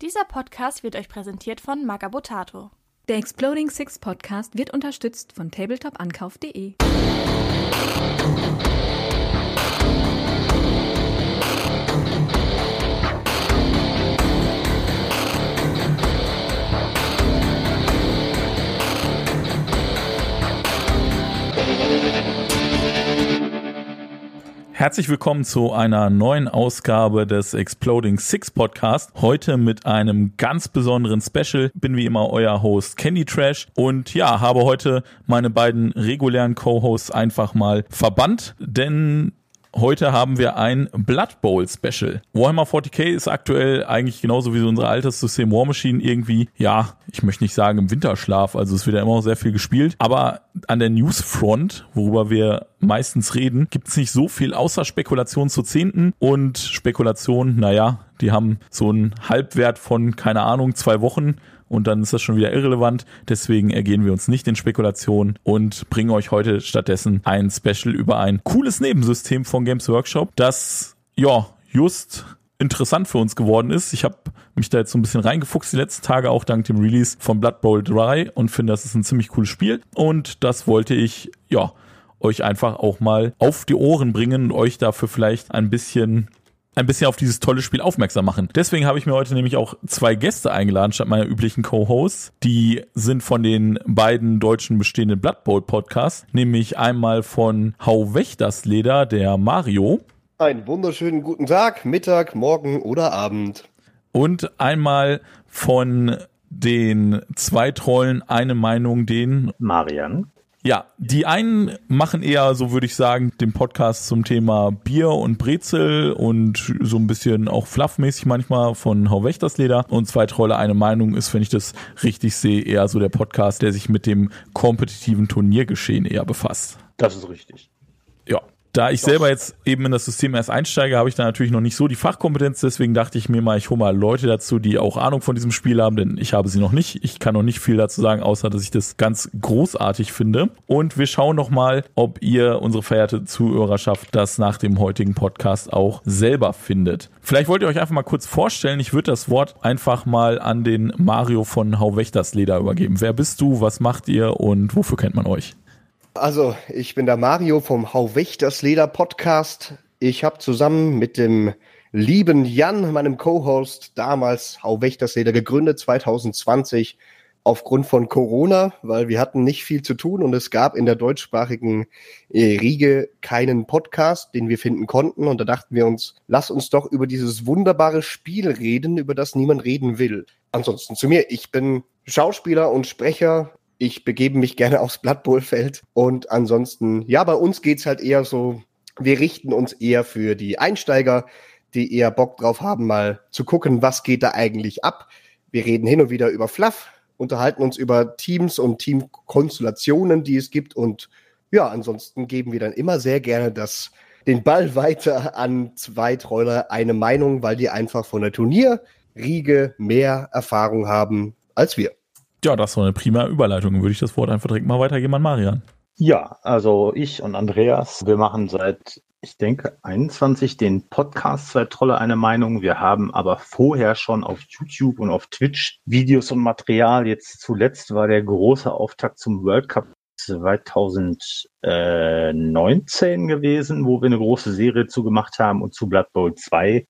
Dieser Podcast wird euch präsentiert von Magabotato. Der Exploding Six Podcast wird unterstützt von tabletop-ankauf.de. Herzlich willkommen zu einer neuen Ausgabe des Exploding Six Podcast. Heute mit einem ganz besonderen Special. Bin wie immer euer Host Candy Trash und ja, habe heute meine beiden regulären Co-Hosts einfach mal verbannt, denn Heute haben wir ein Blood Bowl Special. Warhammer 40k ist aktuell eigentlich genauso wie so unser altes System War Machine irgendwie, ja, ich möchte nicht sagen im Winterschlaf, also es wird ja immer noch sehr viel gespielt, aber an der Newsfront, worüber wir meistens reden, gibt es nicht so viel außer Spekulation zu Zehnten. Und Spekulation, naja, die haben so einen Halbwert von, keine Ahnung, zwei Wochen und dann ist das schon wieder irrelevant. Deswegen ergehen wir uns nicht in Spekulationen und bringen euch heute stattdessen ein Special über ein cooles Nebensystem von Games Workshop, das ja just interessant für uns geworden ist. Ich habe mich da jetzt so ein bisschen reingefuchst die letzten Tage, auch dank dem Release von Blood Bowl 3 und finde, das ist ein ziemlich cooles Spiel. Und das wollte ich, ja, euch einfach auch mal auf die Ohren bringen und euch dafür vielleicht ein bisschen ein bisschen auf dieses tolle Spiel aufmerksam machen. Deswegen habe ich mir heute nämlich auch zwei Gäste eingeladen statt meiner üblichen Co-Hosts. Die sind von den beiden deutschen bestehenden Blood Bowl Podcasts, nämlich einmal von Hau Wächters Leder, der Mario. Einen wunderschönen guten Tag, Mittag, Morgen oder Abend. Und einmal von den zwei Trollen eine Meinung, den Marian. Ja, die einen machen eher, so würde ich sagen, den Podcast zum Thema Bier und Brezel und so ein bisschen auch fluffmäßig manchmal von Hau Wächtersleder. Und zwei Trolle eine Meinung ist, wenn ich das richtig sehe, eher so der Podcast, der sich mit dem kompetitiven Turniergeschehen eher befasst. Das ist richtig. Da ich selber jetzt eben in das System erst einsteige, habe ich da natürlich noch nicht so die Fachkompetenz. Deswegen dachte ich mir mal, ich hole mal Leute dazu, die auch Ahnung von diesem Spiel haben, denn ich habe sie noch nicht. Ich kann noch nicht viel dazu sagen, außer dass ich das ganz großartig finde. Und wir schauen noch mal, ob ihr, unsere verehrte Zuhörerschaft, das nach dem heutigen Podcast auch selber findet. Vielleicht wollt ihr euch einfach mal kurz vorstellen. Ich würde das Wort einfach mal an den Mario von Hau Wächtersleder übergeben. Wer bist du? Was macht ihr? Und wofür kennt man euch? Also, ich bin der Mario vom Hau Wächters Leder Podcast. Ich habe zusammen mit dem lieben Jan, meinem Co-Host, damals Hau Wächters Leder gegründet, 2020, aufgrund von Corona, weil wir hatten nicht viel zu tun und es gab in der deutschsprachigen äh, Riege keinen Podcast, den wir finden konnten. Und da dachten wir uns, lass uns doch über dieses wunderbare Spiel reden, über das niemand reden will. Ansonsten zu mir, ich bin Schauspieler und Sprecher ich begebe mich gerne aufs Blood Bowl Feld. Und ansonsten, ja, bei uns geht's halt eher so, wir richten uns eher für die Einsteiger, die eher Bock drauf haben, mal zu gucken, was geht da eigentlich ab. Wir reden hin und wieder über Fluff, unterhalten uns über Teams und Teamkonstellationen, die es gibt. Und ja, ansonsten geben wir dann immer sehr gerne das, den Ball weiter an zwei Troller eine Meinung, weil die einfach von der Turnierriege mehr Erfahrung haben als wir. Ja, das so eine prima Überleitung. Würde ich das Wort einfach direkt mal weitergeben an Marian. Ja, also ich und Andreas, wir machen seit, ich denke, 21 den Podcast Zwei Trolle eine Meinung. Wir haben aber vorher schon auf YouTube und auf Twitch Videos und Material. Jetzt zuletzt war der große Auftakt zum World Cup 2019 gewesen, wo wir eine große Serie zugemacht haben und zu Blood Bowl 2.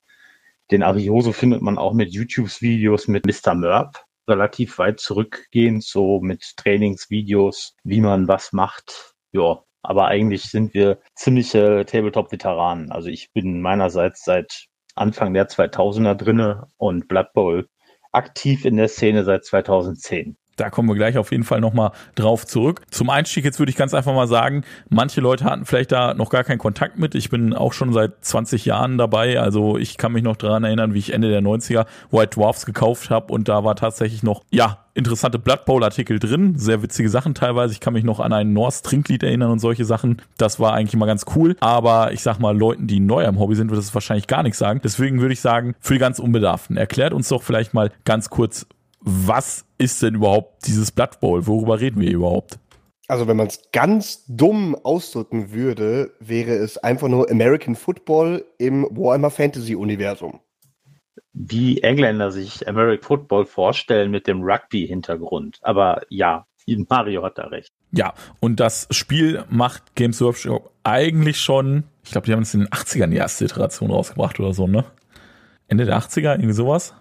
Den Arioso findet man auch mit YouTubes Videos mit Mr. Merp relativ weit zurückgehen, so mit Trainingsvideos, wie man was macht. Ja, aber eigentlich sind wir ziemliche Tabletop-Veteranen. Also ich bin meinerseits seit Anfang der 2000er drinne und Blood Bowl aktiv in der Szene seit 2010. Da kommen wir gleich auf jeden Fall nochmal drauf zurück. Zum Einstieg jetzt würde ich ganz einfach mal sagen, manche Leute hatten vielleicht da noch gar keinen Kontakt mit. Ich bin auch schon seit 20 Jahren dabei. Also ich kann mich noch daran erinnern, wie ich Ende der 90er White Dwarfs gekauft habe und da war tatsächlich noch, ja, interessante Blood Bowl Artikel drin, sehr witzige Sachen teilweise. Ich kann mich noch an ein Norse Trinklied erinnern und solche Sachen. Das war eigentlich immer ganz cool. Aber ich sag mal, Leuten, die neu am Hobby sind, wird das wahrscheinlich gar nichts sagen. Deswegen würde ich sagen, für die ganz Unbedarften, erklärt uns doch vielleicht mal ganz kurz, was ist denn überhaupt dieses Blood Bowl? Worüber reden wir überhaupt? Also wenn man es ganz dumm ausdrücken würde, wäre es einfach nur American Football im Warhammer Fantasy Universum. wie Engländer sich American Football vorstellen mit dem Rugby-Hintergrund. Aber ja, Mario hat da recht. Ja, und das Spiel macht Games Workshop eigentlich schon, ich glaube, die haben es in den 80ern die erste Iteration rausgebracht oder so, ne? Ende der 80er, irgendwie sowas?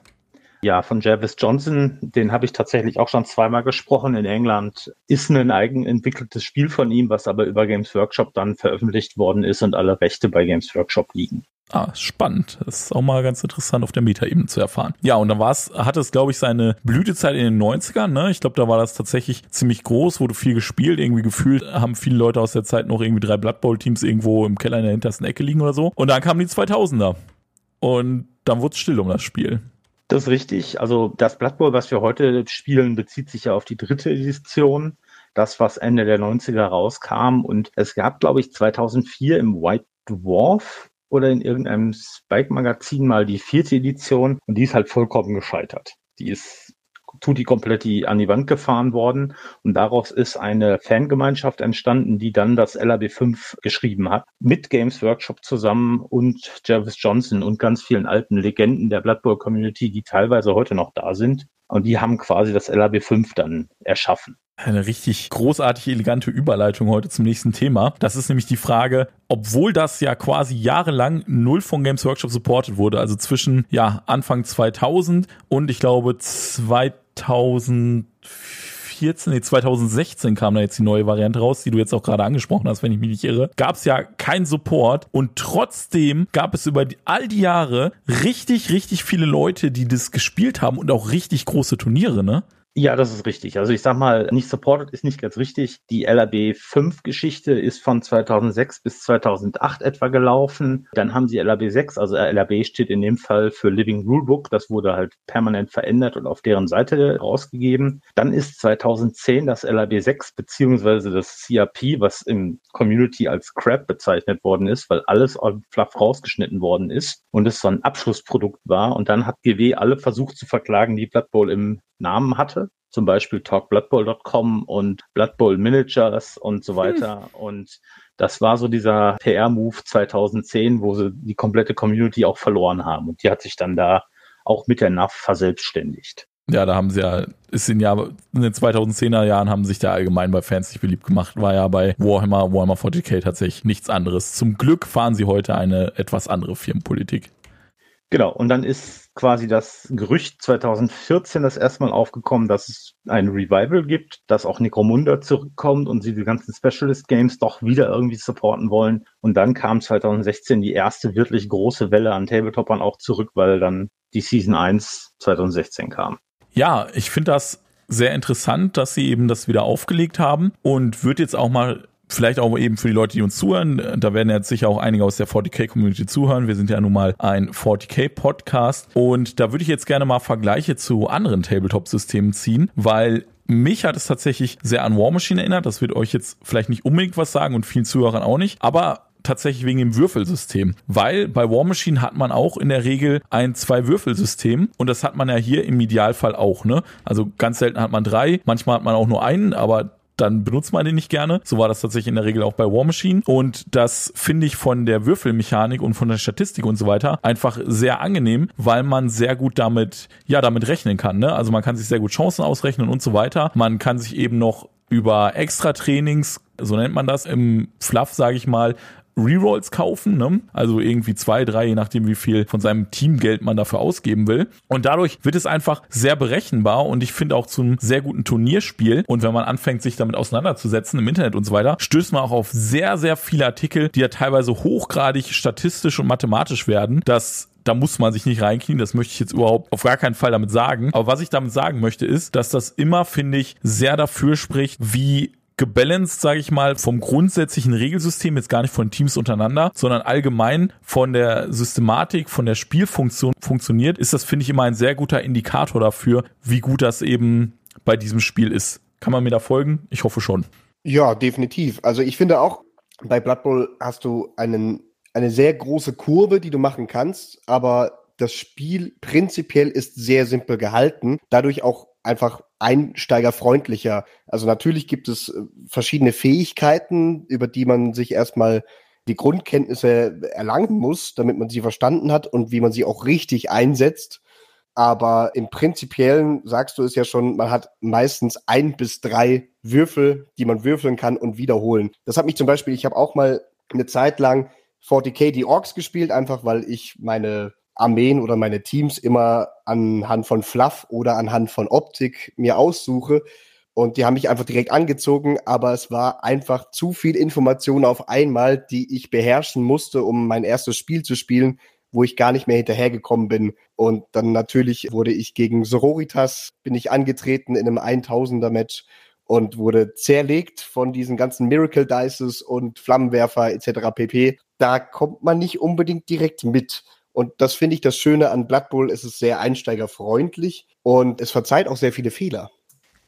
Ja, von Jarvis Johnson, den habe ich tatsächlich auch schon zweimal gesprochen in England. Ist ein eigen entwickeltes Spiel von ihm, was aber über Games Workshop dann veröffentlicht worden ist und alle Rechte bei Games Workshop liegen. Ah, spannend. Das ist auch mal ganz interessant auf der Meta-Ebene zu erfahren. Ja, und dann war es, hatte es, glaube ich, seine Blütezeit in den 90ern, ne? Ich glaube, da war das tatsächlich ziemlich groß, wurde viel gespielt, irgendwie gefühlt haben viele Leute aus der Zeit noch irgendwie drei Blood Bowl-Teams irgendwo im Keller in der hintersten Ecke liegen oder so. Und dann kamen die 2000er. Und dann wurde es still um das Spiel. Das ist richtig. Also das Blood Bowl, was wir heute spielen, bezieht sich ja auf die dritte Edition. Das, was Ende der 90er rauskam. Und es gab, glaube ich, 2004 im White Dwarf oder in irgendeinem Spike-Magazin mal die vierte Edition und die ist halt vollkommen gescheitert. Die ist Tutti Kompletti an die Wand gefahren worden und daraus ist eine Fangemeinschaft entstanden, die dann das LAB 5 geschrieben hat, mit Games Workshop zusammen und Jarvis Johnson und ganz vielen alten Legenden der Blood Bowl Community, die teilweise heute noch da sind. Und die haben quasi das LAB 5 dann erschaffen. Eine richtig großartige, elegante Überleitung heute zum nächsten Thema. Das ist nämlich die Frage, obwohl das ja quasi jahrelang null von Games Workshop supported wurde, also zwischen ja Anfang 2000 und ich glaube 2014, nee, 2016 kam da jetzt die neue Variante raus, die du jetzt auch gerade angesprochen hast, wenn ich mich nicht irre, gab es ja keinen Support und trotzdem gab es über die, all die Jahre richtig, richtig viele Leute, die das gespielt haben und auch richtig große Turniere, ne? Ja, das ist richtig. Also ich sag mal, nicht supported ist nicht ganz richtig. Die LAB 5 Geschichte ist von 2006 bis 2008 etwa gelaufen. Dann haben sie LAB 6, also LAB steht in dem Fall für Living Rulebook. Das wurde halt permanent verändert und auf deren Seite rausgegeben. Dann ist 2010 das LAB 6 beziehungsweise das CRP, was im Community als Crap bezeichnet worden ist, weil alles fluff rausgeschnitten worden ist und es so ein Abschlussprodukt war. Und dann hat GW alle versucht zu verklagen, die Blood Bowl im Namen hatte. Zum Beispiel talkbloodbowl.com und Blood Bowl Managers und so weiter. Hm. Und das war so dieser PR-Move 2010, wo sie die komplette Community auch verloren haben. Und die hat sich dann da auch mit der NAV verselbstständigt. Ja, da haben sie ja, ist in, Jahr, in den 2010er Jahren haben sich da allgemein bei Fans nicht beliebt gemacht. War ja bei Warhammer, Warhammer 40k tatsächlich nichts anderes. Zum Glück fahren sie heute eine etwas andere Firmenpolitik. Genau, und dann ist quasi das Gerücht 2014 das erste Mal aufgekommen, dass es ein Revival gibt, dass auch Necromunda zurückkommt und sie die ganzen Specialist Games doch wieder irgendwie supporten wollen. Und dann kam 2016 die erste wirklich große Welle an Tabletopern auch zurück, weil dann die Season 1 2016 kam. Ja, ich finde das sehr interessant, dass sie eben das wieder aufgelegt haben und würde jetzt auch mal vielleicht auch eben für die Leute, die uns zuhören, da werden jetzt sicher auch einige aus der 40k-Community zuhören. Wir sind ja nun mal ein 40k-Podcast und da würde ich jetzt gerne mal Vergleiche zu anderen Tabletop-Systemen ziehen, weil mich hat es tatsächlich sehr an War Machine erinnert. Das wird euch jetzt vielleicht nicht unbedingt was sagen und vielen Zuhörern auch nicht, aber tatsächlich wegen dem Würfelsystem. Weil bei War Machine hat man auch in der Regel ein Zwei-Würfelsystem und das hat man ja hier im Idealfall auch, ne? Also ganz selten hat man drei, manchmal hat man auch nur einen, aber dann benutzt man den nicht gerne. So war das tatsächlich in der Regel auch bei War Machine. Und das finde ich von der Würfelmechanik und von der Statistik und so weiter einfach sehr angenehm, weil man sehr gut damit, ja, damit rechnen kann. Ne? Also man kann sich sehr gut Chancen ausrechnen und so weiter. Man kann sich eben noch über extra Trainings so nennt man das im Fluff, sage ich mal, Rerolls kaufen, ne? also irgendwie zwei, drei, je nachdem, wie viel von seinem Teamgeld man dafür ausgeben will. Und dadurch wird es einfach sehr berechenbar und ich finde auch zum sehr guten Turnierspiel. Und wenn man anfängt, sich damit auseinanderzusetzen im Internet und so weiter, stößt man auch auf sehr, sehr viele Artikel, die ja teilweise hochgradig statistisch und mathematisch werden, dass da muss man sich nicht reinknien, das möchte ich jetzt überhaupt auf gar keinen Fall damit sagen. Aber was ich damit sagen möchte, ist, dass das immer, finde ich, sehr dafür spricht, wie gebalanced, sage ich mal, vom grundsätzlichen Regelsystem, jetzt gar nicht von Teams untereinander, sondern allgemein von der Systematik, von der Spielfunktion funktioniert, ist das, finde ich, immer ein sehr guter Indikator dafür, wie gut das eben bei diesem Spiel ist. Kann man mir da folgen? Ich hoffe schon. Ja, definitiv. Also ich finde auch, bei Blood Bowl hast du einen, eine sehr große Kurve, die du machen kannst, aber das Spiel prinzipiell ist sehr simpel gehalten, dadurch auch einfach einsteigerfreundlicher. Also natürlich gibt es äh, verschiedene Fähigkeiten, über die man sich erstmal die Grundkenntnisse erlangen muss, damit man sie verstanden hat und wie man sie auch richtig einsetzt. Aber im Prinzipiellen sagst du es ja schon, man hat meistens ein bis drei Würfel, die man würfeln kann und wiederholen. Das hat mich zum Beispiel, ich habe auch mal eine Zeit lang 40k die Orks gespielt, einfach weil ich meine Armeen oder meine Teams immer anhand von Fluff oder anhand von Optik mir aussuche. Und die haben mich einfach direkt angezogen, aber es war einfach zu viel Information auf einmal, die ich beherrschen musste, um mein erstes Spiel zu spielen, wo ich gar nicht mehr hinterhergekommen bin. Und dann natürlich wurde ich gegen Sororitas, bin ich angetreten in einem 1000er Match und wurde zerlegt von diesen ganzen Miracle Dices und Flammenwerfer etc. pp. Da kommt man nicht unbedingt direkt mit. Und das finde ich das Schöne an Blood Bowl. Es ist sehr einsteigerfreundlich und es verzeiht auch sehr viele Fehler.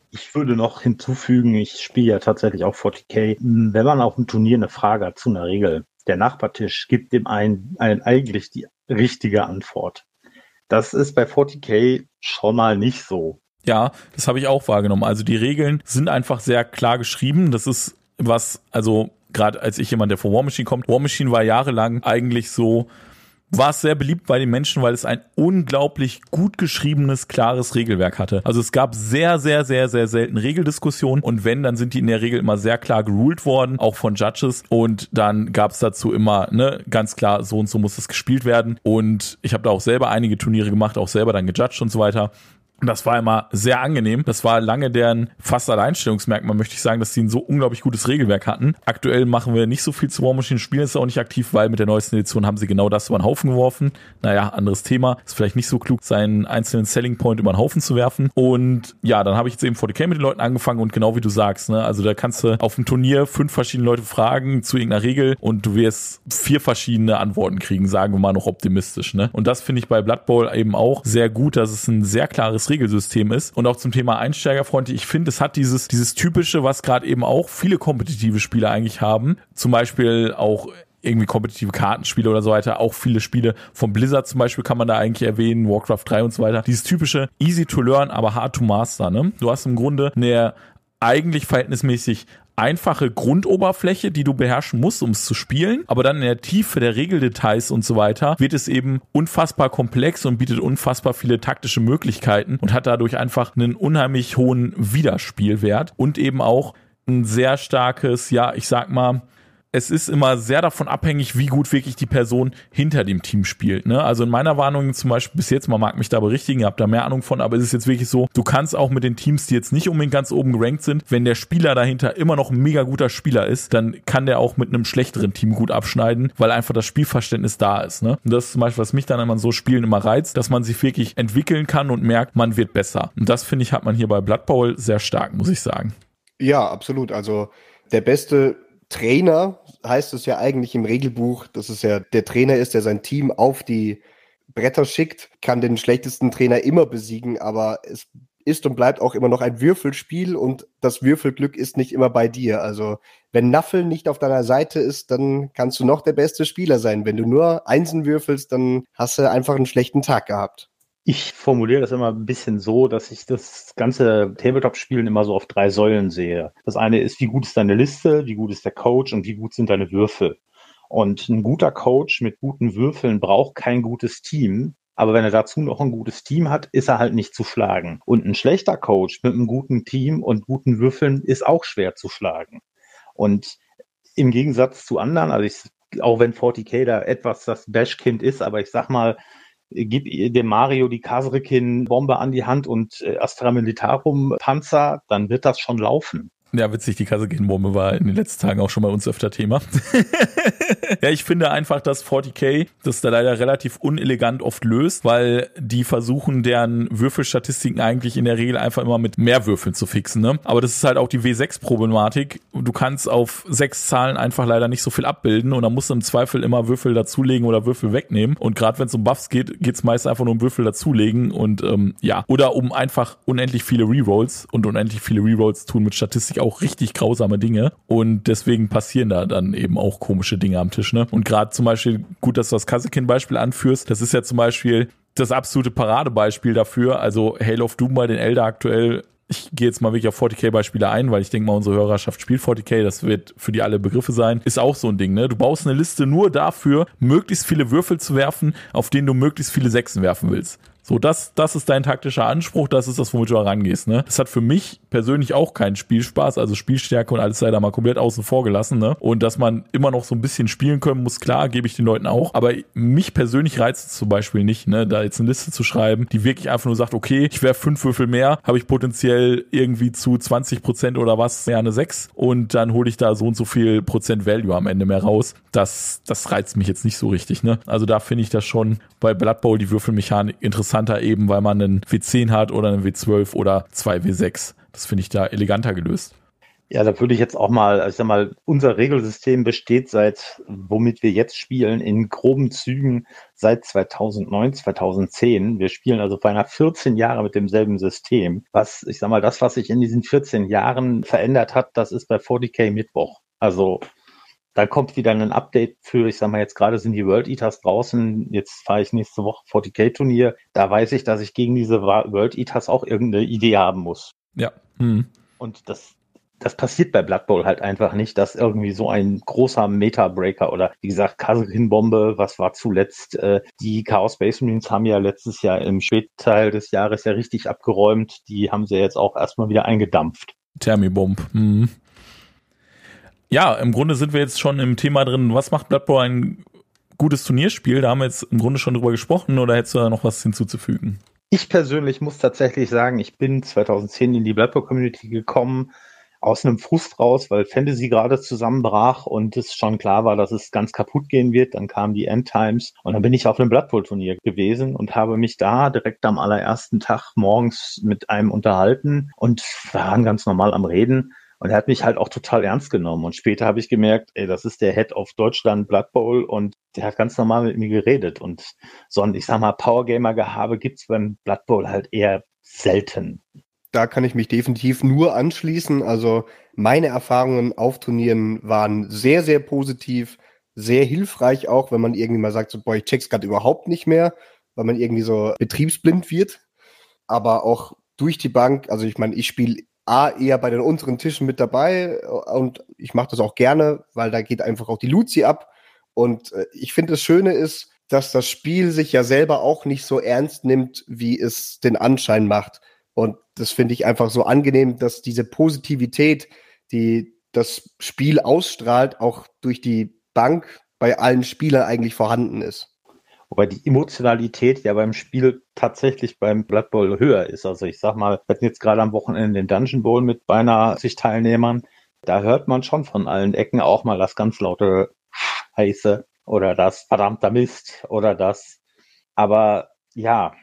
Ich würde noch hinzufügen, ich spiele ja tatsächlich auch 40k. Wenn man auf dem Turnier eine Frage hat zu einer Regel, der Nachbartisch gibt dem einen, einen eigentlich die richtige Antwort. Das ist bei 40k schon mal nicht so. Ja, das habe ich auch wahrgenommen. Also die Regeln sind einfach sehr klar geschrieben. Das ist was, also gerade als ich jemand, der von War Machine kommt, War Machine war jahrelang eigentlich so war es sehr beliebt bei den Menschen, weil es ein unglaublich gut geschriebenes, klares Regelwerk hatte. Also es gab sehr, sehr, sehr, sehr selten Regeldiskussionen und wenn, dann sind die in der Regel immer sehr klar geruled worden, auch von Judges und dann gab es dazu immer, ne, ganz klar, so und so muss es gespielt werden und ich habe da auch selber einige Turniere gemacht, auch selber dann gejudged und so weiter das war immer sehr angenehm. Das war lange deren fast Alleinstellungsmerkmal, möchte ich sagen, dass sie ein so unglaublich gutes Regelwerk hatten. Aktuell machen wir nicht so viel zu War Machine, spielen ist auch nicht aktiv, weil mit der neuesten Edition haben sie genau das über den Haufen geworfen. Naja, anderes Thema. Ist vielleicht nicht so klug, seinen einzelnen Selling Point über den Haufen zu werfen. Und ja, dann habe ich jetzt eben 40k mit den Leuten angefangen und genau wie du sagst, ne, also da kannst du auf dem Turnier fünf verschiedene Leute fragen zu irgendeiner Regel und du wirst vier verschiedene Antworten kriegen, sagen wir mal noch optimistisch, ne? Und das finde ich bei Blood Bowl eben auch sehr gut, dass es ein sehr klares Regelsystem ist. Und auch zum Thema Einsteigerfreundlich, ich finde, es hat dieses, dieses typische, was gerade eben auch viele kompetitive Spieler eigentlich haben. Zum Beispiel auch irgendwie kompetitive Kartenspiele oder so weiter. Auch viele Spiele von Blizzard zum Beispiel kann man da eigentlich erwähnen, Warcraft 3 und so weiter. Dieses typische easy to learn, aber hard to master. Ne? Du hast im Grunde eine eigentlich verhältnismäßig einfache Grundoberfläche, die du beherrschen musst, um es zu spielen. Aber dann in der Tiefe der Regeldetails und so weiter wird es eben unfassbar komplex und bietet unfassbar viele taktische Möglichkeiten und hat dadurch einfach einen unheimlich hohen Wiederspielwert und eben auch ein sehr starkes, ja, ich sag mal, es ist immer sehr davon abhängig, wie gut wirklich die Person hinter dem Team spielt. Ne? Also in meiner Warnung zum Beispiel bis jetzt, man mag mich da berichtigen, ihr habt da mehr Ahnung von, aber es ist jetzt wirklich so, du kannst auch mit den Teams, die jetzt nicht unbedingt ganz oben gerankt sind, wenn der Spieler dahinter immer noch ein mega guter Spieler ist, dann kann der auch mit einem schlechteren Team gut abschneiden, weil einfach das Spielverständnis da ist. Ne? Und das ist zum Beispiel, was mich dann immer so Spielen immer reizt, dass man sich wirklich entwickeln kann und merkt, man wird besser. Und das finde ich, hat man hier bei Blood Bowl sehr stark, muss ich sagen. Ja, absolut. Also der beste Trainer heißt es ja eigentlich im Regelbuch, dass es ja der Trainer ist, der sein Team auf die Bretter schickt, kann den schlechtesten Trainer immer besiegen, aber es ist und bleibt auch immer noch ein Würfelspiel und das Würfelglück ist nicht immer bei dir. Also wenn Naffel nicht auf deiner Seite ist, dann kannst du noch der beste Spieler sein. Wenn du nur Einsen würfelst, dann hast du einfach einen schlechten Tag gehabt. Ich formuliere das immer ein bisschen so, dass ich das ganze Tabletop-Spielen immer so auf drei Säulen sehe. Das eine ist, wie gut ist deine Liste, wie gut ist der Coach und wie gut sind deine Würfel. Und ein guter Coach mit guten Würfeln braucht kein gutes Team. Aber wenn er dazu noch ein gutes Team hat, ist er halt nicht zu schlagen. Und ein schlechter Coach mit einem guten Team und guten Würfeln ist auch schwer zu schlagen. Und im Gegensatz zu anderen, also ich, auch wenn 40k da etwas das Bashkind ist, aber ich sag mal, gib dem Mario die Kasrikin-Bombe an die Hand und äh, Astra Militarum Panzer, dann wird das schon laufen. Ja, witzig, die Kassegenbombe war in den letzten Tagen auch schon bei uns öfter Thema. ja, ich finde einfach, dass 40k das da leider relativ unelegant oft löst, weil die versuchen, deren Würfelstatistiken eigentlich in der Regel einfach immer mit mehr Würfeln zu fixen. Ne? Aber das ist halt auch die W6-Problematik. Du kannst auf sechs Zahlen einfach leider nicht so viel abbilden und dann musst du im Zweifel immer Würfel dazulegen oder Würfel wegnehmen. Und gerade wenn es um Buffs geht, geht es meist einfach nur um Würfel dazulegen und ähm, ja. Oder um einfach unendlich viele Rerolls und unendlich viele Rerolls tun mit Statistik auch richtig grausame Dinge und deswegen passieren da dann eben auch komische Dinge am Tisch. Ne? Und gerade zum Beispiel, gut, dass du das Kasekin-Beispiel anführst, das ist ja zum Beispiel das absolute Paradebeispiel dafür. Also Hail of Doom bei den Elder aktuell ich gehe jetzt mal wirklich auf 40k-Beispiele ein, weil ich denke mal, unsere Hörerschaft spielt 40k, das wird für die alle Begriffe sein, ist auch so ein Ding, ne? Du baust eine Liste nur dafür, möglichst viele Würfel zu werfen, auf denen du möglichst viele Sechsen werfen willst. So, das, das ist dein taktischer Anspruch, das ist das, womit du herangehst. Ne? Das hat für mich persönlich auch keinen Spielspaß, also Spielstärke und alles sei da mal komplett außen vor gelassen. Ne? Und dass man immer noch so ein bisschen spielen können muss, klar, gebe ich den Leuten auch. Aber mich persönlich reizt es zum Beispiel nicht, ne? da jetzt eine Liste zu schreiben, die wirklich einfach nur sagt, okay, ich werfe fünf Würfel mehr, habe ich potenziell irgendwie zu 20 Prozent oder was, mehr eine 6 und dann hole ich da so und so viel Prozent Value am Ende mehr raus. Das, das reizt mich jetzt nicht so richtig. Ne? Also da finde ich das schon bei Blood Bowl die Würfelmechanik interessant interessanter eben, weil man einen W10 hat oder einen W12 oder zwei W6. Das finde ich da eleganter gelöst. Ja, da würde ich jetzt auch mal, ich sag mal, unser Regelsystem besteht seit, womit wir jetzt spielen, in groben Zügen seit 2009, 2010. Wir spielen also beinahe 14 Jahre mit demselben System. Was, ich sag mal, das, was sich in diesen 14 Jahren verändert hat, das ist bei 40k Mittwoch. Also da kommt wieder ein Update für, ich sag mal, jetzt gerade sind die World Eaters draußen. Jetzt fahre ich nächste Woche 40k-Turnier. Da weiß ich, dass ich gegen diese World Eaters auch irgendeine Idee haben muss. Ja. Mhm. Und das, das passiert bei Blood Bowl halt einfach nicht, dass irgendwie so ein großer Meta-Breaker oder wie gesagt, Kasekin-Bombe, was war zuletzt? Äh, die Chaos Space Marines haben ja letztes Jahr im Spätteil des Jahres ja richtig abgeräumt. Die haben sie jetzt auch erstmal wieder eingedampft. Thermibomb. Mhm. Ja, im Grunde sind wir jetzt schon im Thema drin. Was macht Blood Bowl ein gutes Turnierspiel? Da haben wir jetzt im Grunde schon drüber gesprochen oder hättest du da noch was hinzuzufügen? Ich persönlich muss tatsächlich sagen, ich bin 2010 in die Blood Bowl Community gekommen, aus einem Frust raus, weil Fantasy gerade zusammenbrach und es schon klar war, dass es ganz kaputt gehen wird. Dann kamen die End Times und dann bin ich auf einem Blood Turnier gewesen und habe mich da direkt am allerersten Tag morgens mit einem unterhalten und waren ganz normal am Reden. Und er hat mich halt auch total ernst genommen. Und später habe ich gemerkt, ey, das ist der Head of Deutschland Blood Bowl und der hat ganz normal mit mir geredet. Und so ein, ich sag mal, Powergamer-Gehabe gibt's beim Blood Bowl halt eher selten. Da kann ich mich definitiv nur anschließen. Also meine Erfahrungen auf Turnieren waren sehr, sehr positiv, sehr hilfreich auch, wenn man irgendwie mal sagt, so, boah, ich check's gerade überhaupt nicht mehr, weil man irgendwie so betriebsblind wird. Aber auch durch die Bank, also ich meine, ich spiele A, eher bei den unteren Tischen mit dabei und ich mache das auch gerne, weil da geht einfach auch die Luzi ab. Und äh, ich finde, das Schöne ist, dass das Spiel sich ja selber auch nicht so ernst nimmt, wie es den Anschein macht. Und das finde ich einfach so angenehm, dass diese Positivität, die das Spiel ausstrahlt, auch durch die Bank bei allen Spielern eigentlich vorhanden ist. Wobei die Emotionalität ja beim Spiel tatsächlich beim Blood Bowl höher ist. Also ich sag mal, wir hatten jetzt gerade am Wochenende den Dungeon Bowl mit beinahe sich Teilnehmern. Da hört man schon von allen Ecken auch mal das ganz laute Heiße oder das verdammter Mist oder das. Aber ja,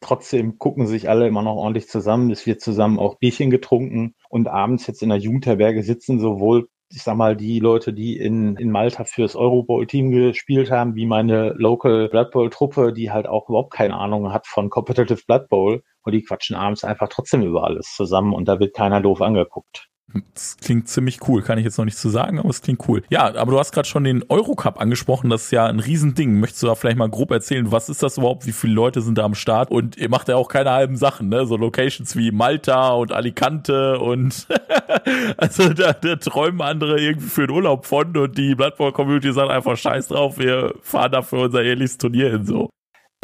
trotzdem gucken sich alle immer noch ordentlich zusammen. Es wird zusammen auch Bierchen getrunken und abends jetzt in der Jugendherberge sitzen sowohl ich sag mal, die Leute, die in, in Malta fürs Eurobowl-Team gespielt haben, wie meine Local Blood Bowl-Truppe, die halt auch überhaupt keine Ahnung hat von Competitive Blood Bowl und die quatschen abends einfach trotzdem über alles zusammen und da wird keiner doof angeguckt. Das klingt ziemlich cool, kann ich jetzt noch nicht zu sagen, aber es klingt cool. Ja, aber du hast gerade schon den Eurocup angesprochen, das ist ja ein Riesending. Möchtest du da vielleicht mal grob erzählen, was ist das überhaupt, wie viele Leute sind da am Start? Und ihr macht ja auch keine halben Sachen, ne? So Locations wie Malta und Alicante und also da, da träumen andere irgendwie für den Urlaub von und die Bloodborne Community sagt einfach scheiß drauf, wir fahren da für unser ehrliches Turnier hin so.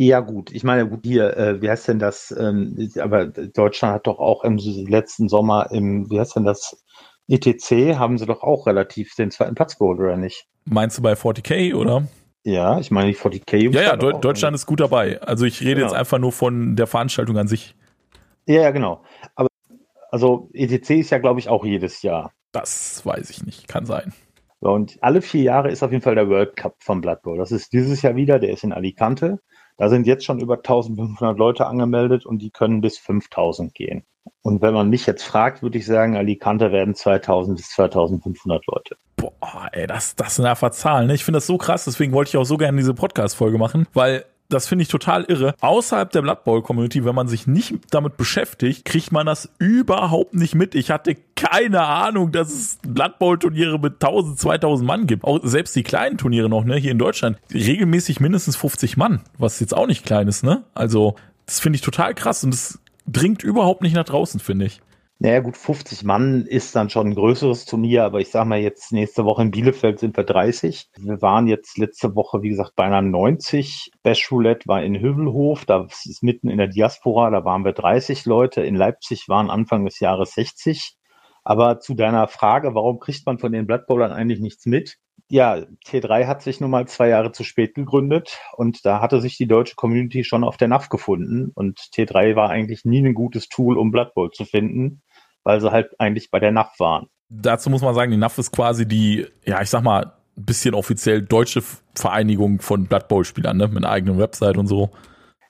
Ja, gut. Ich meine, gut, hier, äh, wie heißt denn das? Ähm, aber Deutschland hat doch auch im letzten Sommer im, wie heißt denn das? ETC haben sie doch auch relativ den zweiten Platz geholt, oder nicht? Meinst du bei 40k, oder? Ja, ich meine, die 40k. Ja, ja, Deu Deutschland ist gut dabei. Also ich rede genau. jetzt einfach nur von der Veranstaltung an sich. Ja, ja, genau. Aber also ETC ist ja, glaube ich, auch jedes Jahr. Das weiß ich nicht, kann sein. So, und alle vier Jahre ist auf jeden Fall der World Cup vom Blood Bowl. Das ist dieses Jahr wieder, der ist in Alicante. Da sind jetzt schon über 1500 Leute angemeldet und die können bis 5000 gehen. Und wenn man mich jetzt fragt, würde ich sagen, Alicante werden 2000 bis 2500 Leute. Boah, ey, das, das sind einfach Zahlen. Ne? Ich finde das so krass, deswegen wollte ich auch so gerne diese Podcast-Folge machen, weil das finde ich total irre. Außerhalb der Blood Bowl Community, wenn man sich nicht damit beschäftigt, kriegt man das überhaupt nicht mit. Ich hatte keine Ahnung, dass es Blood Bowl Turniere mit 1000, 2000 Mann gibt. Auch selbst die kleinen Turniere noch, ne, hier in Deutschland, regelmäßig mindestens 50 Mann, was jetzt auch nicht klein ist, ne? Also, das finde ich total krass und das dringt überhaupt nicht nach draußen, finde ich. Naja, gut, 50 Mann ist dann schon ein größeres Turnier, aber ich sag mal jetzt nächste Woche in Bielefeld sind wir 30. Wir waren jetzt letzte Woche, wie gesagt, beinahe 90. Best Roulette war in Hüvelhof, da ist mitten in der Diaspora, da waren wir 30 Leute. In Leipzig waren Anfang des Jahres 60. Aber zu deiner Frage, warum kriegt man von den Blood Bowlern eigentlich nichts mit? Ja, T3 hat sich nun mal zwei Jahre zu spät gegründet und da hatte sich die deutsche Community schon auf der NAV gefunden und T3 war eigentlich nie ein gutes Tool, um Blood Bowl zu finden weil sie halt eigentlich bei der NAF waren. Dazu muss man sagen, die NAF ist quasi die, ja, ich sag mal, ein bisschen offiziell deutsche Vereinigung von Blood Bowl-Spielern, ne? mit einer eigenen Website und so.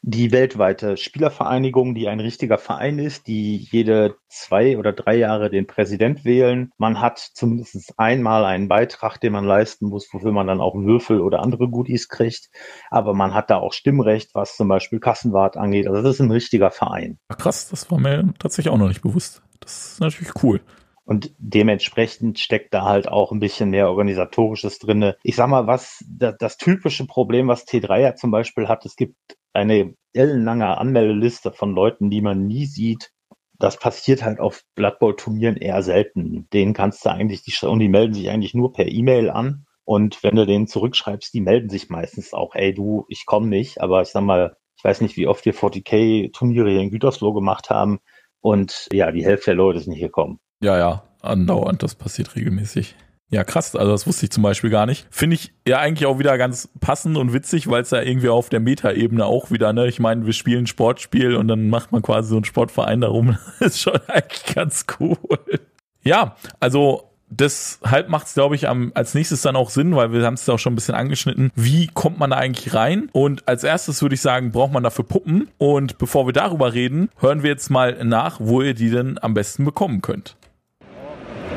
Die weltweite Spielervereinigung, die ein richtiger Verein ist, die jede zwei oder drei Jahre den Präsident wählen. Man hat zumindest einmal einen Beitrag, den man leisten muss, wofür man dann auch Würfel oder andere Goodies kriegt. Aber man hat da auch Stimmrecht, was zum Beispiel Kassenwart angeht. Also das ist ein richtiger Verein. Ach krass, das war mir tatsächlich auch noch nicht bewusst. Das ist natürlich cool. Und dementsprechend steckt da halt auch ein bisschen mehr Organisatorisches drinne. Ich sag mal, was das, das typische Problem, was T3 ja zum Beispiel hat, es gibt eine ellenlange Anmeldeliste von Leuten, die man nie sieht. Das passiert halt auf Blood Bowl Turnieren eher selten. Denen kannst du eigentlich, die, und die melden sich eigentlich nur per E-Mail an. Und wenn du denen zurückschreibst, die melden sich meistens auch, ey du, ich komme nicht. Aber ich sag mal, ich weiß nicht, wie oft wir 40k Turniere hier in Gütersloh gemacht haben und ja, die Hälfte der Leute ist nicht gekommen. Ja, ja, andauernd, das passiert regelmäßig. Ja, krass, also das wusste ich zum Beispiel gar nicht. Finde ich ja eigentlich auch wieder ganz passend und witzig, weil es ja irgendwie auf der Meta-Ebene auch wieder, ne? Ich meine, wir spielen ein Sportspiel und dann macht man quasi so einen Sportverein darum. Das ist schon eigentlich ganz cool. Ja, also deshalb macht es, glaube ich, am, als nächstes dann auch Sinn, weil wir haben es auch schon ein bisschen angeschnitten. Wie kommt man da eigentlich rein? Und als erstes würde ich sagen, braucht man dafür Puppen. Und bevor wir darüber reden, hören wir jetzt mal nach, wo ihr die denn am besten bekommen könnt.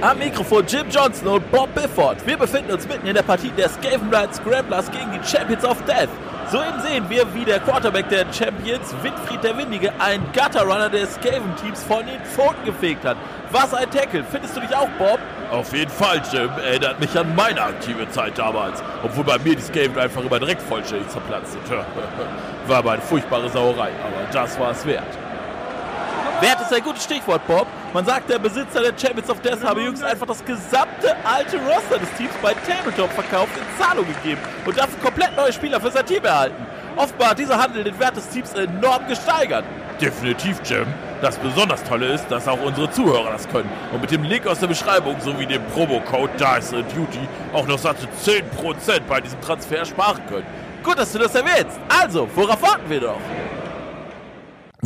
Am Mikrofon Jim Johnson und Bob Bifford. Wir befinden uns mitten in der Partie der Skavenblind Scramblers gegen die Champions of Death. Soeben sehen wir, wie der Quarterback der Champions, Winfried der Windige, ein Gutterrunner des Skaven-Teams von den Pfoten gefegt hat. Was ein Tackle. Findest du dich auch, Bob? Auf jeden Fall, Jim. Erinnert mich an meine aktive Zeit damals. Obwohl bei mir die Skaven einfach immer direkt vollständig zerplatzt sind. War aber eine furchtbare Sauerei, aber das war es wert. Wert ist ein gutes Stichwort, Bob. Man sagt, der Besitzer der Champions of Death habe jüngst einfach das gesamte alte Roster des Teams bei Tabletop verkauft in Zahlung gegeben und dafür komplett neue Spieler für sein Team erhalten. Offenbar hat dieser Handel den Wert des Teams enorm gesteigert. Definitiv, Jim. Das besonders Tolle ist, dass auch unsere Zuhörer das können und mit dem Link aus der Beschreibung sowie dem Promocode Dice Duty auch noch satte 10% bei diesem Transfer sparen können. Gut, dass du das erwähnst. Also, worauf warten wir doch?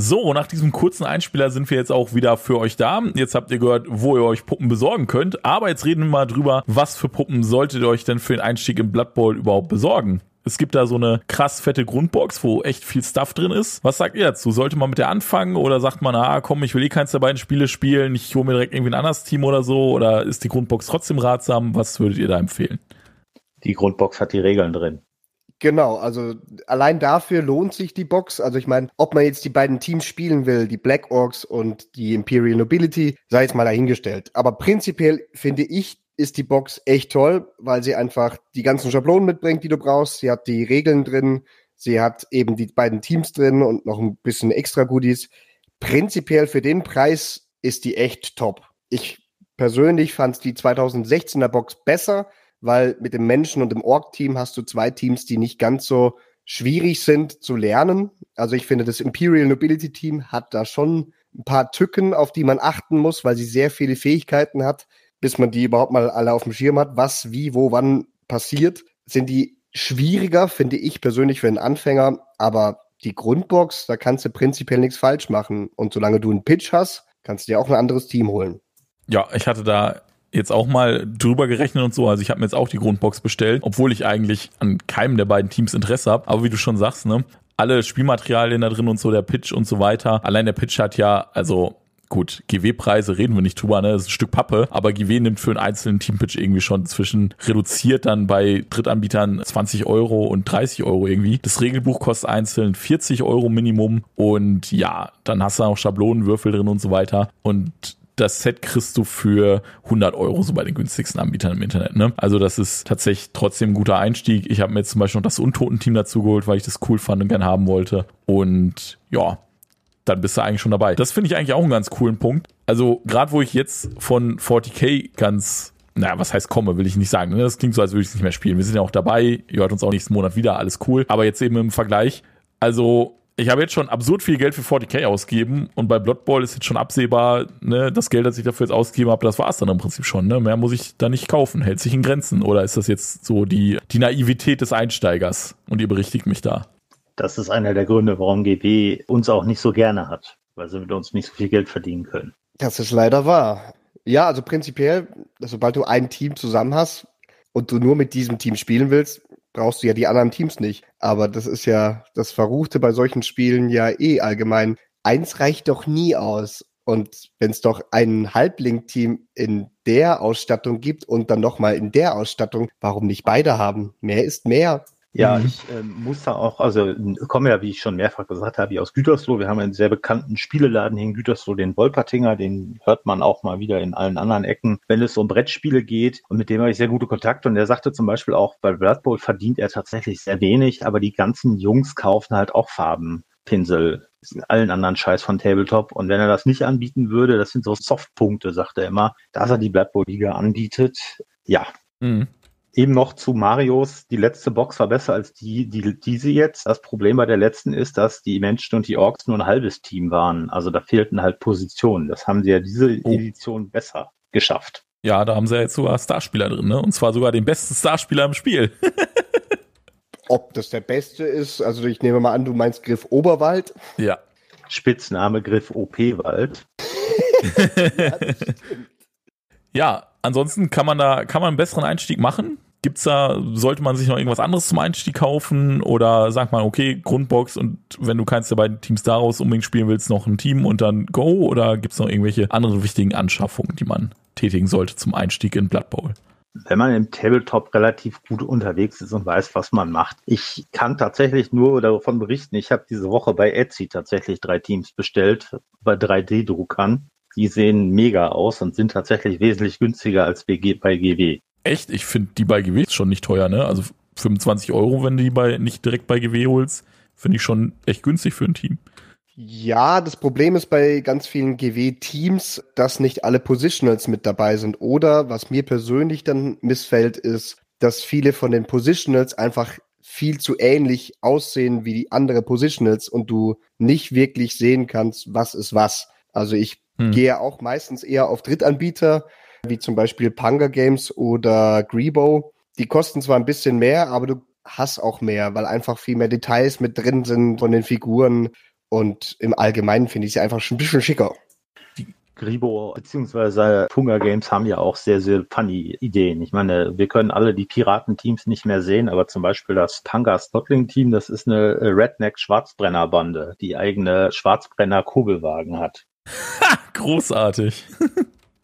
So, nach diesem kurzen Einspieler sind wir jetzt auch wieder für euch da. Jetzt habt ihr gehört, wo ihr euch Puppen besorgen könnt. Aber jetzt reden wir mal drüber, was für Puppen solltet ihr euch denn für den Einstieg im Blood Bowl überhaupt besorgen? Es gibt da so eine krass fette Grundbox, wo echt viel Stuff drin ist. Was sagt ihr dazu? Sollte man mit der anfangen oder sagt man, ah komm, ich will eh keins der beiden Spiele spielen, ich hole mir direkt irgendwie ein anderes Team oder so? Oder ist die Grundbox trotzdem ratsam? Was würdet ihr da empfehlen? Die Grundbox hat die Regeln drin. Genau, also allein dafür lohnt sich die Box. Also ich meine, ob man jetzt die beiden Teams spielen will, die Black Orcs und die Imperial Nobility, sei jetzt mal dahingestellt. Aber prinzipiell finde ich, ist die Box echt toll, weil sie einfach die ganzen Schablonen mitbringt, die du brauchst. Sie hat die Regeln drin, sie hat eben die beiden Teams drin und noch ein bisschen extra Goodies. Prinzipiell für den Preis ist die echt top. Ich persönlich fand die 2016er Box besser, weil mit dem Menschen und dem Org-Team hast du zwei Teams, die nicht ganz so schwierig sind zu lernen. Also ich finde, das Imperial Nobility Team hat da schon ein paar Tücken, auf die man achten muss, weil sie sehr viele Fähigkeiten hat, bis man die überhaupt mal alle auf dem Schirm hat, was, wie, wo, wann passiert. Sind die schwieriger, finde ich persönlich für einen Anfänger, aber die Grundbox, da kannst du prinzipiell nichts falsch machen. Und solange du einen Pitch hast, kannst du dir auch ein anderes Team holen. Ja, ich hatte da jetzt auch mal drüber gerechnet und so. Also ich habe mir jetzt auch die Grundbox bestellt, obwohl ich eigentlich an keinem der beiden Teams Interesse habe. Aber wie du schon sagst, ne, alle Spielmaterialien da drin und so, der Pitch und so weiter. Allein der Pitch hat ja, also gut, GW-Preise reden wir nicht drüber, ne? Das ist ein Stück Pappe, aber GW nimmt für einen einzelnen Teampitch irgendwie schon zwischen reduziert dann bei Drittanbietern 20 Euro und 30 Euro irgendwie. Das Regelbuch kostet einzeln 40 Euro Minimum und ja, dann hast du auch Schablonenwürfel drin und so weiter und das Set kriegst du für 100 Euro so bei den günstigsten Anbietern im Internet. Ne? Also das ist tatsächlich trotzdem ein guter Einstieg. Ich habe mir jetzt zum Beispiel noch das Untoten-Team dazu geholt, weil ich das cool fand und gern haben wollte. Und ja, dann bist du eigentlich schon dabei. Das finde ich eigentlich auch einen ganz coolen Punkt. Also gerade wo ich jetzt von 40k ganz naja, was heißt komme, will ich nicht sagen. Ne? Das klingt so, als würde ich es nicht mehr spielen. Wir sind ja auch dabei. Ihr hört uns auch nächsten Monat wieder. Alles cool. Aber jetzt eben im Vergleich. Also, ich habe jetzt schon absurd viel Geld für 40k ausgegeben und bei Blood Bowl ist jetzt schon absehbar, ne, das Geld, das ich dafür jetzt ausgegeben habe, das war es dann im Prinzip schon. Ne? Mehr muss ich da nicht kaufen. Hält sich in Grenzen. Oder ist das jetzt so die, die Naivität des Einsteigers? Und ihr berichtigt mich da. Das ist einer der Gründe, warum GB uns auch nicht so gerne hat, weil sie mit uns nicht so viel Geld verdienen können. Das ist leider wahr. Ja, also prinzipiell, sobald du ein Team zusammen hast und du nur mit diesem Team spielen willst, brauchst du ja die anderen Teams nicht. Aber das ist ja das Verruchte bei solchen Spielen ja eh allgemein. Eins reicht doch nie aus. Und wenn es doch ein Halblink-Team in der Ausstattung gibt und dann nochmal in der Ausstattung, warum nicht beide haben? Mehr ist mehr. Ja, mhm. ich äh, muss da auch, also komme ja, wie ich schon mehrfach gesagt habe, aus Gütersloh. Wir haben einen sehr bekannten Spieleladen hier in Gütersloh, den Wolpertinger, den hört man auch mal wieder in allen anderen Ecken, wenn es um Brettspiele geht. Und mit dem habe ich sehr gute Kontakte. Und der sagte zum Beispiel auch, bei Blood Bowl verdient er tatsächlich sehr wenig, aber die ganzen Jungs kaufen halt auch Farbenpinsel, allen anderen Scheiß von Tabletop. Und wenn er das nicht anbieten würde, das sind so Softpunkte, sagt er immer, dass er die Blood Bowl Liga anbietet. Ja, mhm eben noch zu Marios, die letzte Box war besser als die, die, diese jetzt. Das Problem bei der letzten ist, dass die Menschen und die Orks nur ein halbes Team waren. Also da fehlten halt Positionen. Das haben sie ja diese oh. Edition besser geschafft. Ja, da haben sie ja jetzt sogar Starspieler drin, ne? Und zwar sogar den besten Starspieler im Spiel. Ob das der beste ist, also ich nehme mal an, du meinst Griff Oberwald. Ja. Spitzname Griff OP-Wald. ja, ja, ansonsten kann man da, kann man einen besseren Einstieg machen? Gibt's da, sollte man sich noch irgendwas anderes zum Einstieg kaufen oder sagt man, okay, Grundbox und wenn du keins der beiden Teams daraus unbedingt spielen willst, noch ein Team und dann Go oder gibt's noch irgendwelche anderen wichtigen Anschaffungen, die man tätigen sollte zum Einstieg in Blood Bowl? wenn man im Tabletop relativ gut unterwegs ist und weiß, was man macht. Ich kann tatsächlich nur davon berichten, ich habe diese Woche bei Etsy tatsächlich drei Teams bestellt, bei 3D-Druckern die sehen mega aus und sind tatsächlich wesentlich günstiger als bei GW. Echt? Ich finde die bei GW schon nicht teuer, ne? Also 25 Euro, wenn du die bei, nicht direkt bei GW holst, finde ich schon echt günstig für ein Team. Ja, das Problem ist bei ganz vielen GW-Teams, dass nicht alle Positionals mit dabei sind. Oder was mir persönlich dann missfällt, ist, dass viele von den Positionals einfach viel zu ähnlich aussehen wie die andere Positionals und du nicht wirklich sehen kannst, was ist was. Also ich hm. Gehe auch meistens eher auf Drittanbieter, wie zum Beispiel Panga Games oder Grebo. Die kosten zwar ein bisschen mehr, aber du hast auch mehr, weil einfach viel mehr Details mit drin sind von den Figuren. Und im Allgemeinen finde ich sie einfach schon ein bisschen schicker. Gribo bzw. Punga Games haben ja auch sehr, sehr funny Ideen. Ich meine, wir können alle die Piratenteams nicht mehr sehen, aber zum Beispiel das Panga Stockling Team, das ist eine Redneck Schwarzbrennerbande, die eigene Schwarzbrenner Kugelwagen hat. Großartig.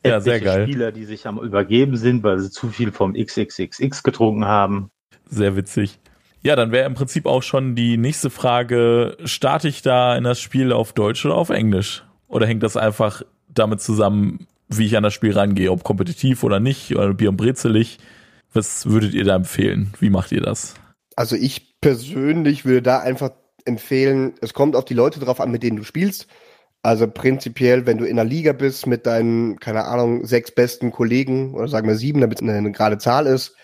ja, sehr geil. Spieler, die sich am Übergeben sind, weil sie zu viel vom XXXX getrunken haben. Sehr witzig. Ja, dann wäre im Prinzip auch schon die nächste Frage, starte ich da in das Spiel auf Deutsch oder auf Englisch? Oder hängt das einfach damit zusammen, wie ich an das Spiel rangehe, ob kompetitiv oder nicht, oder Bier und Brezelig? Was würdet ihr da empfehlen? Wie macht ihr das? Also ich persönlich würde da einfach empfehlen, es kommt auf die Leute drauf an, mit denen du spielst. Also prinzipiell, wenn du in der Liga bist mit deinen, keine Ahnung, sechs besten Kollegen oder sagen wir sieben, damit es eine gerade Zahl ist,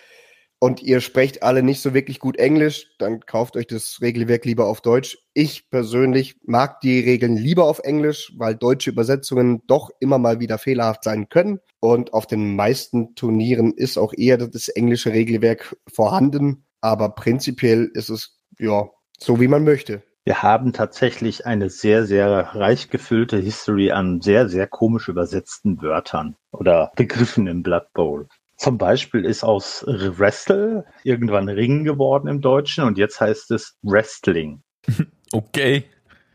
und ihr sprecht alle nicht so wirklich gut Englisch, dann kauft euch das Regelwerk lieber auf Deutsch. Ich persönlich mag die Regeln lieber auf Englisch, weil deutsche Übersetzungen doch immer mal wieder fehlerhaft sein können. Und auf den meisten Turnieren ist auch eher das englische Regelwerk vorhanden. Aber prinzipiell ist es, ja, so wie man möchte. Wir haben tatsächlich eine sehr, sehr reich gefüllte History an sehr, sehr komisch übersetzten Wörtern oder Begriffen im Blood Bowl. Zum Beispiel ist aus Wrestle irgendwann Ring geworden im Deutschen und jetzt heißt es Wrestling. Okay.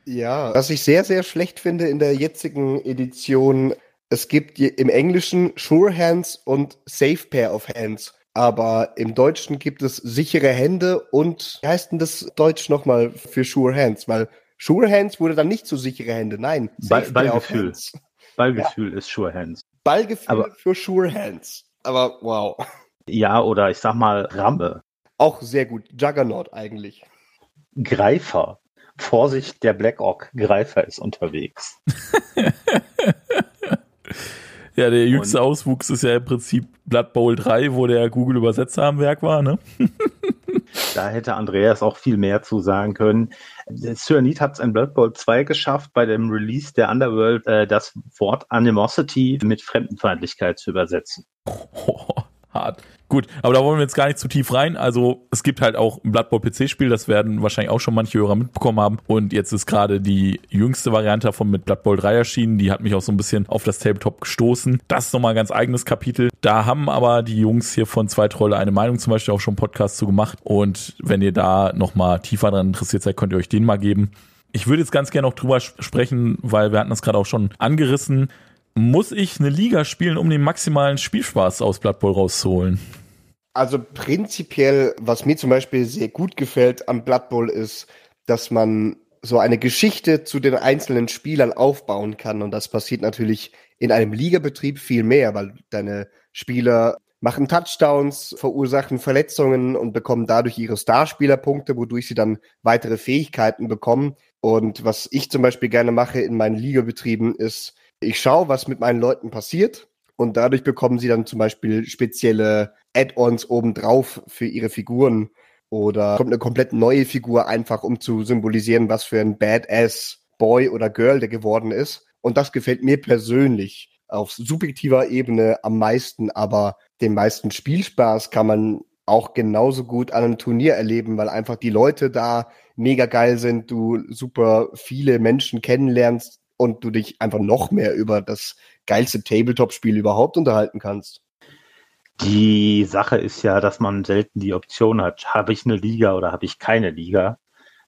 Ja, was ich sehr, sehr schlecht finde in der jetzigen Edition, es gibt im Englischen Sure Hands und Safe Pair of Hands. Aber im Deutschen gibt es sichere Hände und wie heißt denn das Deutsch nochmal für Sure Hands? Weil Sure Hands wurde dann nicht zu sichere Hände, nein. Ball, Ballgefühl. Ballgefühl ja. ist Sure Hands. Ballgefühl Aber, für Sure Hands. Aber wow. Ja, oder ich sag mal Ramme. Auch sehr gut. Juggernaut eigentlich. Greifer. Vorsicht, der Black Ock Greifer ist unterwegs. Ja, der jüngste und Auswuchs ist ja im Prinzip Blood Bowl 3, wo der Google-Übersetzer am Werk war, ne? da hätte Andreas auch viel mehr zu sagen können. Cyanid hat es in Blood Bowl 2 geschafft, bei dem Release der Underworld äh, das Wort Animosity mit Fremdenfeindlichkeit zu übersetzen. Oh, hart. Gut, aber da wollen wir jetzt gar nicht zu tief rein. Also es gibt halt auch ein Blood Bowl PC-Spiel, das werden wahrscheinlich auch schon manche Hörer mitbekommen haben. Und jetzt ist gerade die jüngste Variante davon mit Blood Bowl 3 erschienen. Die hat mich auch so ein bisschen auf das Tabletop gestoßen. Das ist nochmal ein ganz eigenes Kapitel. Da haben aber die Jungs hier von Zwei Trolle eine Meinung zum Beispiel auch schon Podcast zu gemacht. Und wenn ihr da nochmal tiefer dran interessiert seid, könnt ihr euch den mal geben. Ich würde jetzt ganz gerne noch drüber sprechen, weil wir hatten das gerade auch schon angerissen muss ich eine Liga spielen, um den maximalen Spielspaß aus Blood Bowl rauszuholen? Also prinzipiell, was mir zum Beispiel sehr gut gefällt am Blood Bowl ist, dass man so eine Geschichte zu den einzelnen Spielern aufbauen kann. Und das passiert natürlich in einem Ligabetrieb viel mehr, weil deine Spieler machen Touchdowns, verursachen Verletzungen und bekommen dadurch ihre Starspielerpunkte, wodurch sie dann weitere Fähigkeiten bekommen. Und was ich zum Beispiel gerne mache in meinen Ligabetrieben ist, ich schaue, was mit meinen Leuten passiert und dadurch bekommen sie dann zum Beispiel spezielle Add-ons obendrauf für ihre Figuren oder kommt eine komplett neue Figur einfach, um zu symbolisieren, was für ein Badass Boy oder Girl der geworden ist. Und das gefällt mir persönlich auf subjektiver Ebene am meisten, aber den meisten Spielspaß kann man auch genauso gut an einem Turnier erleben, weil einfach die Leute da mega geil sind, du super viele Menschen kennenlernst, und du dich einfach noch mehr über das geilste Tabletop-Spiel überhaupt unterhalten kannst. Die Sache ist ja, dass man selten die Option hat, habe ich eine Liga oder habe ich keine Liga.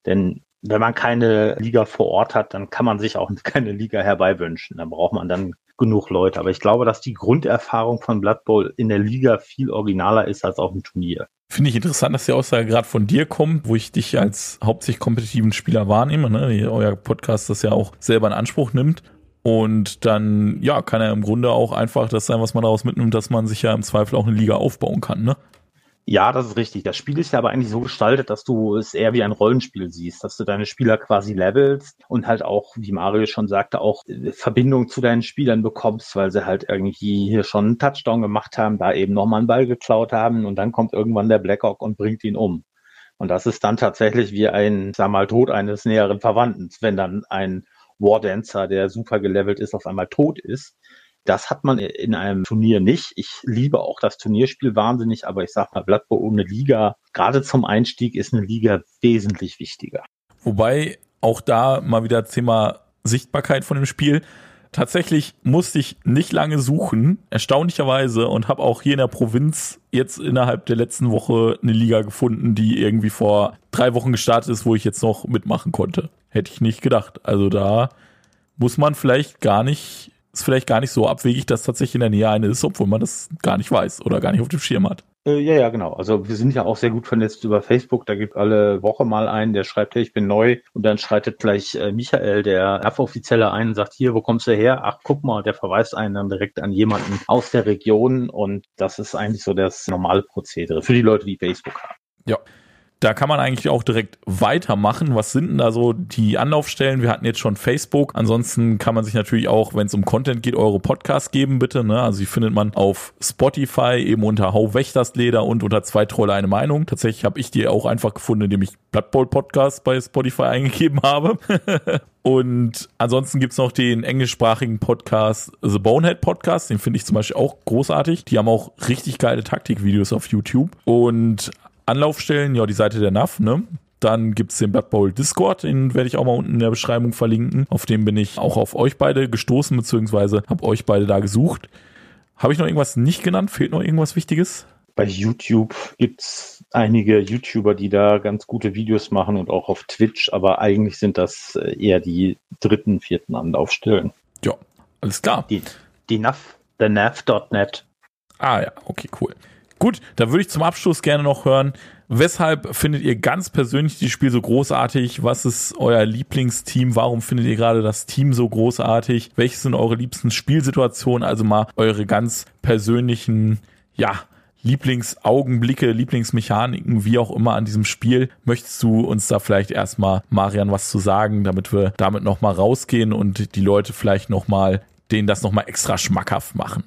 Denn wenn man keine Liga vor Ort hat, dann kann man sich auch keine Liga herbeiwünschen. Dann braucht man dann genug Leute. Aber ich glaube, dass die Grunderfahrung von Blood Bowl in der Liga viel originaler ist als auf dem Turnier. Finde ich interessant, dass die Aussage gerade von dir kommt, wo ich dich als hauptsächlich kompetitiven Spieler wahrnehme, ne? euer Podcast das ja auch selber in Anspruch nimmt. Und dann, ja, kann er im Grunde auch einfach das sein, was man daraus mitnimmt, dass man sich ja im Zweifel auch eine Liga aufbauen kann, ne? Ja, das ist richtig. Das Spiel ist ja aber eigentlich so gestaltet, dass du es eher wie ein Rollenspiel siehst, dass du deine Spieler quasi levelst und halt auch, wie Mario schon sagte, auch Verbindung zu deinen Spielern bekommst, weil sie halt irgendwie hier schon einen Touchdown gemacht haben, da eben nochmal einen Ball geklaut haben und dann kommt irgendwann der Blackhawk und bringt ihn um. Und das ist dann tatsächlich wie ein, sag mal, Tod eines näheren Verwandten, wenn dann ein Wardancer, der super gelevelt ist, auf einmal tot ist das hat man in einem Turnier nicht. Ich liebe auch das Turnierspiel wahnsinnig, aber ich sag mal, Bowl ohne Liga, gerade zum Einstieg ist eine Liga wesentlich wichtiger. Wobei auch da mal wieder Thema Sichtbarkeit von dem Spiel. Tatsächlich musste ich nicht lange suchen, erstaunlicherweise, und habe auch hier in der Provinz jetzt innerhalb der letzten Woche eine Liga gefunden, die irgendwie vor drei Wochen gestartet ist, wo ich jetzt noch mitmachen konnte. Hätte ich nicht gedacht. Also da muss man vielleicht gar nicht ist vielleicht gar nicht so abwegig, dass tatsächlich in der Nähe eine ist, obwohl man das gar nicht weiß oder gar nicht auf dem Schirm hat. Äh, ja, ja, genau. Also wir sind ja auch sehr gut vernetzt über Facebook. Da gibt alle Woche mal einen, der schreibt, hey, ich bin neu. Und dann schreitet gleich äh, Michael, der Offizielle ein, sagt, hier, wo kommst du her? Ach, guck mal, der verweist einen dann direkt an jemanden aus der Region. Und das ist eigentlich so das normale Prozedere für die Leute, die Facebook haben. Ja. Da kann man eigentlich auch direkt weitermachen. Was sind denn da so die Anlaufstellen? Wir hatten jetzt schon Facebook. Ansonsten kann man sich natürlich auch, wenn es um Content geht, eure Podcasts geben, bitte. Ne? Also die findet man auf Spotify eben unter Hau Wächtersleder und unter zwei Trolle eine Meinung. Tatsächlich habe ich die auch einfach gefunden, indem ich Blood Bowl Podcast bei Spotify eingegeben habe. Und ansonsten gibt's noch den englischsprachigen Podcast The Bonehead Podcast. Den finde ich zum Beispiel auch großartig. Die haben auch richtig geile Taktikvideos auf YouTube. Und Anlaufstellen, ja, die Seite der NAV, ne? Dann gibt's den Blood Bowl Discord, den werde ich auch mal unten in der Beschreibung verlinken. Auf dem bin ich auch auf euch beide gestoßen, beziehungsweise habe euch beide da gesucht. Habe ich noch irgendwas nicht genannt? Fehlt noch irgendwas Wichtiges? Bei YouTube gibt's einige YouTuber, die da ganz gute Videos machen und auch auf Twitch, aber eigentlich sind das äh, eher die dritten, vierten Anlaufstellen. Ja, alles klar. Die, die NAV, the NAV.net. Ah ja, okay, cool. Gut, da würde ich zum Abschluss gerne noch hören, weshalb findet ihr ganz persönlich das Spiel so großartig? Was ist euer Lieblingsteam? Warum findet ihr gerade das Team so großartig? Welche sind eure liebsten Spielsituationen? Also mal eure ganz persönlichen, ja, Lieblingsaugenblicke, Lieblingsmechaniken, wie auch immer an diesem Spiel. Möchtest du uns da vielleicht erstmal, Marian, was zu sagen, damit wir damit nochmal rausgehen und die Leute vielleicht nochmal denen das nochmal extra schmackhaft machen?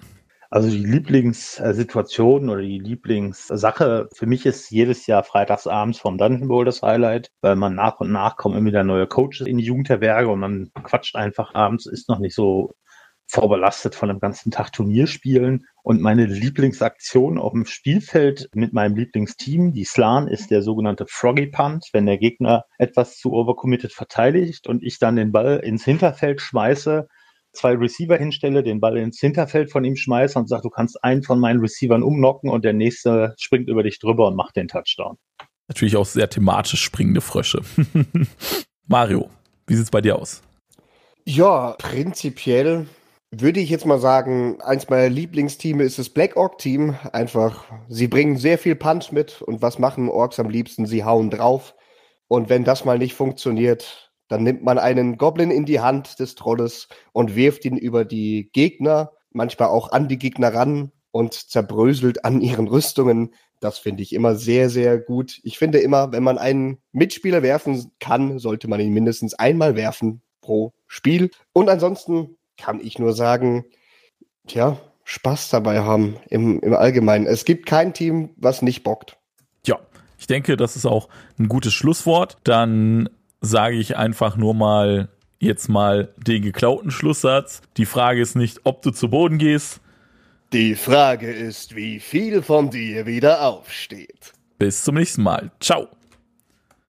Also die Lieblingssituation oder die Lieblingssache für mich ist jedes Jahr freitagsabends vom Dungeon Bowl das Highlight, weil man nach und nach kommen immer wieder neue Coaches in die Jugendherberge und man quatscht einfach abends, ist noch nicht so vorbelastet von dem ganzen Tag Turnierspielen. Und meine Lieblingsaktion auf dem Spielfeld mit meinem Lieblingsteam, die Slan, ist der sogenannte Froggy Punt, wenn der Gegner etwas zu overcommitted verteidigt und ich dann den Ball ins Hinterfeld schmeiße zwei Receiver hinstelle, den Ball ins Hinterfeld von ihm schmeiße und sage, du kannst einen von meinen Receivern umnocken und der nächste springt über dich drüber und macht den Touchdown. Natürlich auch sehr thematisch springende Frösche. Mario, wie sieht's bei dir aus? Ja, prinzipiell würde ich jetzt mal sagen, eins meiner Lieblingsteams ist das Black Orc Team. Einfach, sie bringen sehr viel Punch mit und was machen Orks am liebsten? Sie hauen drauf. Und wenn das mal nicht funktioniert, dann nimmt man einen Goblin in die Hand des Trolles und wirft ihn über die Gegner, manchmal auch an die Gegner ran und zerbröselt an ihren Rüstungen. Das finde ich immer sehr, sehr gut. Ich finde immer, wenn man einen Mitspieler werfen kann, sollte man ihn mindestens einmal werfen pro Spiel. Und ansonsten kann ich nur sagen, tja, Spaß dabei haben im, im Allgemeinen. Es gibt kein Team, was nicht bockt. Ja, ich denke, das ist auch ein gutes Schlusswort. Dann sage ich einfach nur mal jetzt mal den geklauten Schlusssatz. Die Frage ist nicht, ob du zu Boden gehst. Die Frage ist, wie viel von dir wieder aufsteht. Bis zum nächsten Mal. Ciao.